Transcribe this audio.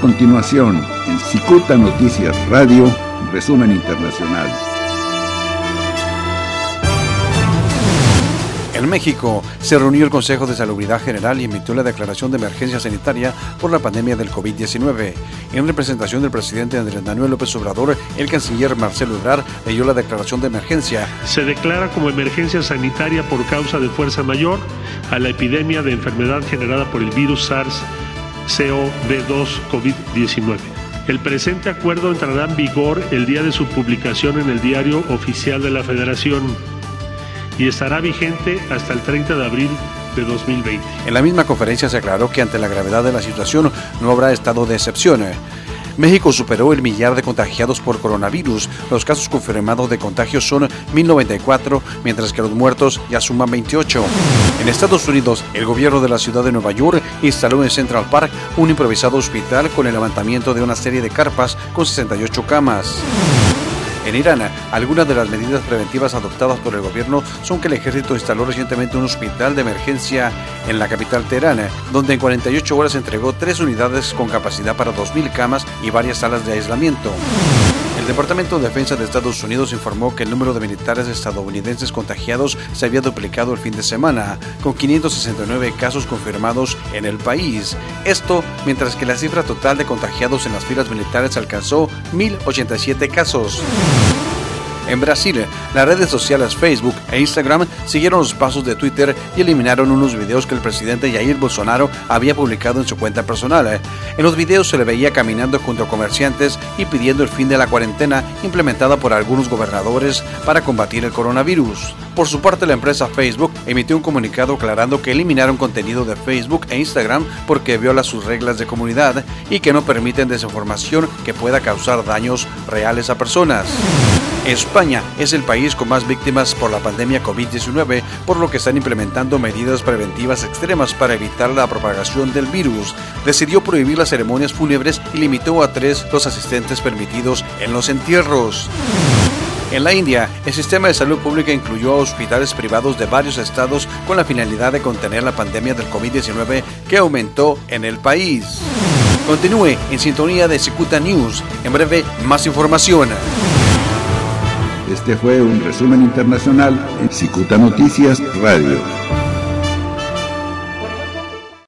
continuación, en Cicuta Noticias Radio, resumen internacional. En México se reunió el Consejo de Salubridad General y emitió la declaración de emergencia sanitaria por la pandemia del COVID-19. En representación del presidente Andrés Manuel López Obrador, el canciller Marcelo Ebrard leyó la declaración de emergencia. Se declara como emergencia sanitaria por causa de fuerza mayor a la epidemia de enfermedad generada por el virus SARS-CoV-2 COVID-19. El presente acuerdo entrará en vigor el día de su publicación en el Diario Oficial de la Federación y estará vigente hasta el 30 de abril de 2020. En la misma conferencia se aclaró que ante la gravedad de la situación no habrá estado de excepción. México superó el millar de contagiados por coronavirus. Los casos confirmados de contagio son 1094, mientras que los muertos ya suman 28. En Estados Unidos, el gobierno de la ciudad de Nueva York instaló en Central Park un improvisado hospital con el levantamiento de una serie de carpas con 68 camas. En Irán, algunas de las medidas preventivas adoptadas por el gobierno son que el ejército instaló recientemente un hospital de emergencia en la capital Teherán, donde en 48 horas entregó tres unidades con capacidad para 2.000 camas y varias salas de aislamiento. El Departamento de Defensa de Estados Unidos informó que el número de militares estadounidenses contagiados se había duplicado el fin de semana, con 569 casos confirmados en el país. Esto mientras que la cifra total de contagiados en las filas militares alcanzó 1.087 casos. En Brasil, las redes sociales Facebook e Instagram siguieron los pasos de Twitter y eliminaron unos videos que el presidente Jair Bolsonaro había publicado en su cuenta personal. En los videos se le veía caminando junto a comerciantes y pidiendo el fin de la cuarentena implementada por algunos gobernadores para combatir el coronavirus. Por su parte, la empresa Facebook emitió un comunicado aclarando que eliminaron contenido de Facebook e Instagram porque viola sus reglas de comunidad y que no permiten desinformación que pueda causar daños reales a personas. España es el país con más víctimas por la pandemia COVID-19, por lo que están implementando medidas preventivas extremas para evitar la propagación del virus. Decidió prohibir las ceremonias fúnebres y limitó a tres los asistentes permitidos en los entierros. En la India, el sistema de salud pública incluyó a hospitales privados de varios estados con la finalidad de contener la pandemia del COVID-19 que aumentó en el país. Continúe en sintonía de Cicuta News. En breve, más información. Este fue un resumen internacional en Cicuta Noticias Radio.